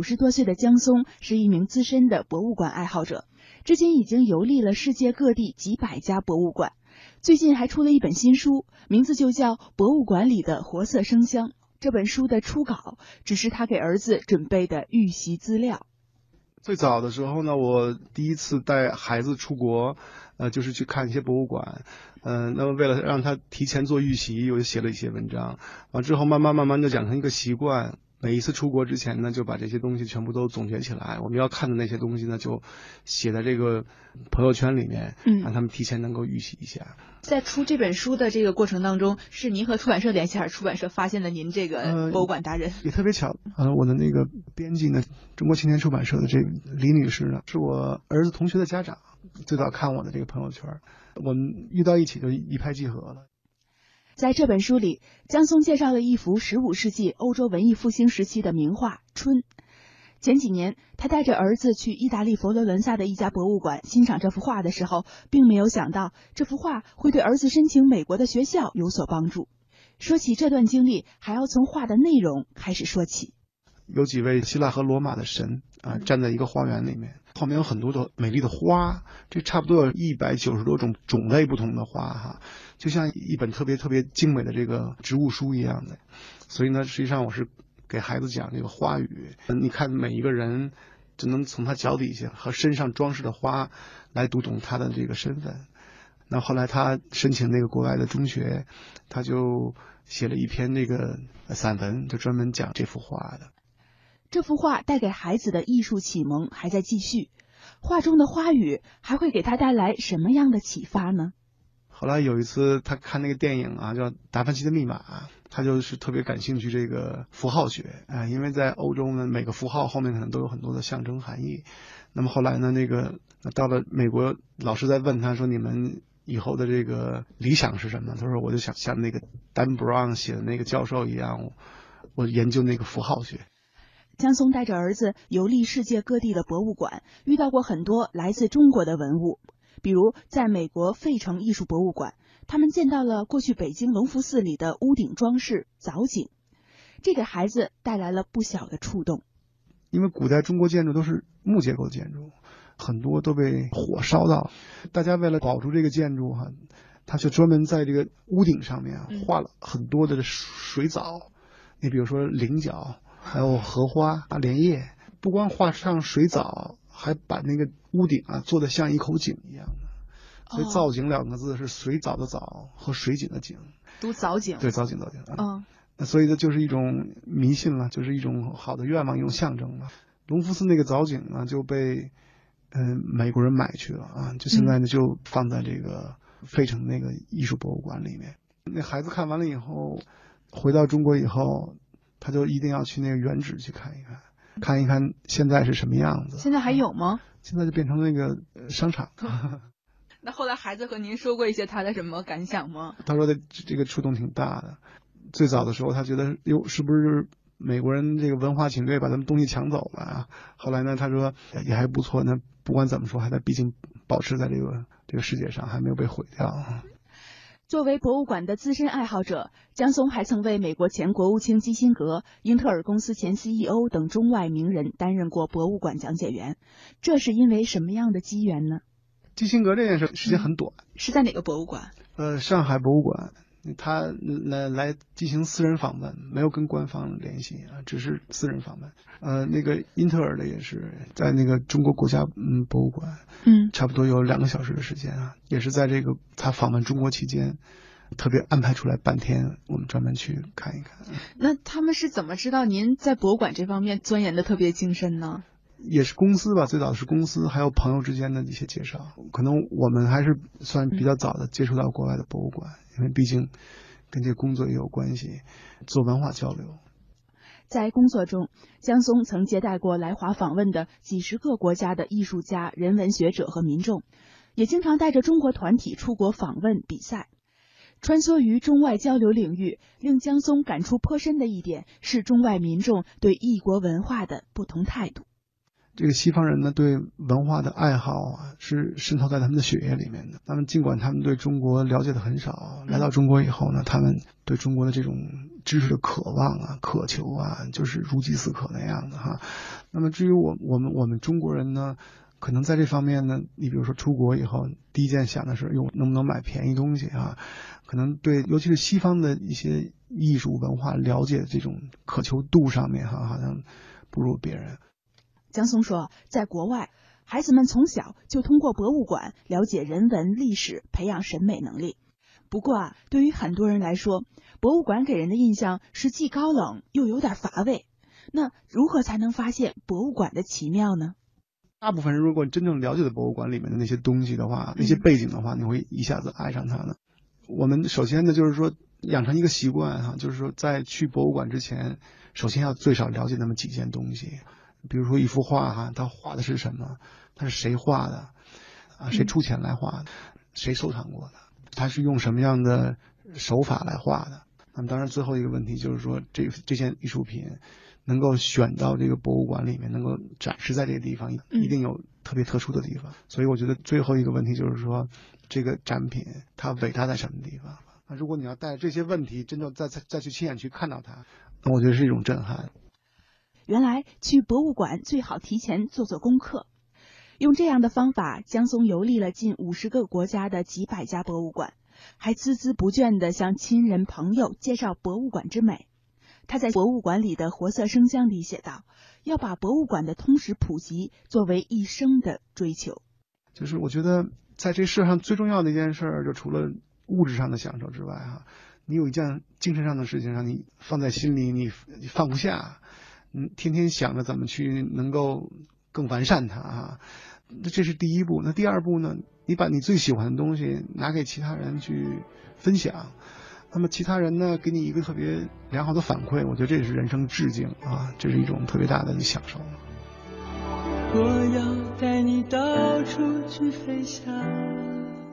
五十多岁的江松是一名资深的博物馆爱好者，至今已经游历了世界各地几百家博物馆。最近还出了一本新书，名字就叫《博物馆里的活色生香》。这本书的初稿只是他给儿子准备的预习资料。最早的时候呢，我第一次带孩子出国，呃，就是去看一些博物馆，嗯，那么为了让他提前做预习，我就写了一些文章，完之后慢慢慢慢就养成一个习惯。每一次出国之前呢，就把这些东西全部都总结起来。我们要看的那些东西呢，就写在这个朋友圈里面，嗯，让他们提前能够预习一下。在出这本书的这个过程当中，是您和出版社联系，还是出版社发现了您这个博物馆达人？也特别巧，呃，我的那个编辑呢，中国青年出版社的这李女士呢，是我儿子同学的家长，最早看我的这个朋友圈，我们遇到一起就一拍即合了。在这本书里，江松介绍了一幅十五世纪欧洲文艺复兴时期的名画《春》。前几年，他带着儿子去意大利佛罗伦萨的一家博物馆欣赏这幅画的时候，并没有想到这幅画会对儿子申请美国的学校有所帮助。说起这段经历，还要从画的内容开始说起。有几位希腊和罗马的神啊，站在一个花园里面，后面有很多的美丽的花，这差不多有一百九十多种种类不同的花哈，就像一本特别特别精美的这个植物书一样的。所以呢，实际上我是给孩子讲这个花语。你看每一个人，只能从他脚底下和身上装饰的花来读懂他的这个身份。那后来他申请那个国外的中学，他就写了一篇那个散文，就专门讲这幅画的。这幅画带给孩子的艺术启蒙还在继续，画中的花语还会给他带来什么样的启发呢？后来有一次他看那个电影啊，叫《达芬奇的密码》，他就是特别感兴趣这个符号学啊，因为在欧洲呢，每个符号后面可能都有很多的象征含义。那么后来呢，那个到了美国，老师在问他说：“你们以后的这个理想是什么？”他说：“我就想像那个 Dan Brown 写的那个教授一样，我研究那个符号学。”江松带着儿子游历世界各地的博物馆，遇到过很多来自中国的文物。比如，在美国费城艺术博物馆，他们见到了过去北京隆福寺里的屋顶装饰藻井，这给孩子带来了不小的触动。因为古代中国建筑都是木结构建筑，很多都被火烧到，大家为了保住这个建筑哈，他就专门在这个屋顶上面画了很多的水藻。你比如说菱角。还有荷花啊，莲叶，不光画上水藻，还把那个屋顶啊做的像一口井一样的。所以“造景”两个字是水藻的藻和水井的井，读藻井。对，藻井，藻井。嗯。那所以这就是一种迷信了，就是一种好的愿望，一种象征了。隆福寺那个藻井呢，就被嗯美国人买去了啊，就现在呢就放在这个费城那个艺术博物馆里面。那孩子看完了以后，回到中国以后。他就一定要去那个原址去看一看，看一看现在是什么样子。现在还有吗？现在就变成那个商场。那后来孩子和您说过一些他的什么感想吗？他说的这个触动挺大的。最早的时候，他觉得哟，是不是美国人这个文化侵略把咱们东西抢走了啊？后来呢，他说也还不错。那不管怎么说，还在毕竟保持在这个这个世界上，还没有被毁掉。作为博物馆的资深爱好者，江松还曾为美国前国务卿基辛格、英特尔公司前 CEO 等中外名人担任过博物馆讲解员。这是因为什么样的机缘呢？基辛格这件事时间很短，是在哪个博物馆？呃，上海博物馆。他来来进行私人访问，没有跟官方联系啊，只是私人访问。呃，那个英特尔的也是在那个中国国家嗯博物馆，嗯，差不多有两个小时的时间啊，也是在这个他访问中国期间，特别安排出来半天，我们专门去看一看。那他们是怎么知道您在博物馆这方面钻研的特别精深呢？也是公司吧，最早是公司，还有朋友之间的一些介绍。可能我们还是算比较早的接触到国外的博物馆，因为毕竟跟这工作也有关系，做文化交流。在工作中，江松曾接待过来华访问的几十个国家的艺术家、人文学者和民众，也经常带着中国团体出国访问、比赛。穿梭于中外交流领域，令江松感触颇深的一点是中外民众对异国文化的不同态度。这个西方人呢，对文化的爱好啊，是渗透在他们的血液里面的。他们尽管他们对中国了解的很少，来到中国以后呢，他们对中国的这种知识的渴望啊、渴求啊，就是如饥似渴那样的哈。那么至于我我们我们中国人呢，可能在这方面呢，你比如说出国以后，第一件想的是，哟，能不能买便宜东西啊？可能对，尤其是西方的一些艺术文化了解的这种渴求度上面哈，好像不如别人。江松说，在国外，孩子们从小就通过博物馆了解人文历史，培养审美能力。不过啊，对于很多人来说，博物馆给人的印象是既高冷又有点乏味。那如何才能发现博物馆的奇妙呢？大部分人如果真正了解了博物馆里面的那些东西的话，那些背景的话，你会一下子爱上它呢。我们首先呢，就是说养成一个习惯哈，就是说在去博物馆之前，首先要最少了解那么几件东西，比如说一幅画哈，它画的是什么？它是谁画的？啊，谁出钱来画的？谁收藏过的？它是用什么样的手法来画的？那么当然，最后一个问题就是说，这这件艺术品能够选到这个博物馆里面，能够展示在这个地方，一定有特别特殊的地方。所以我觉得最后一个问题就是说，这个展品它伟大在什么地方？那如果你要带着这些问题，真正再再再去亲眼去看到它，那我觉得是一种震撼。原来去博物馆最好提前做做功课。用这样的方法，江松游历了近五十个国家的几百家博物馆，还孜孜不倦地向亲人朋友介绍博物馆之美。他在博物馆里的活色生香里写道：“要把博物馆的通识普及作为一生的追求。”就是我觉得在这世上最重要的一件事，就除了物质上的享受之外，哈，你有一件精神上的事情让你放在心里，你你放不下，嗯，天天想着怎么去能够更完善它啊。那这是第一步，那第二步呢？你把你最喜欢的东西拿给其他人去分享，那么其他人呢，给你一个特别良好的反馈，我觉得这也是人生致敬啊，这是一种特别大的享受。我要带你到处去飞翔。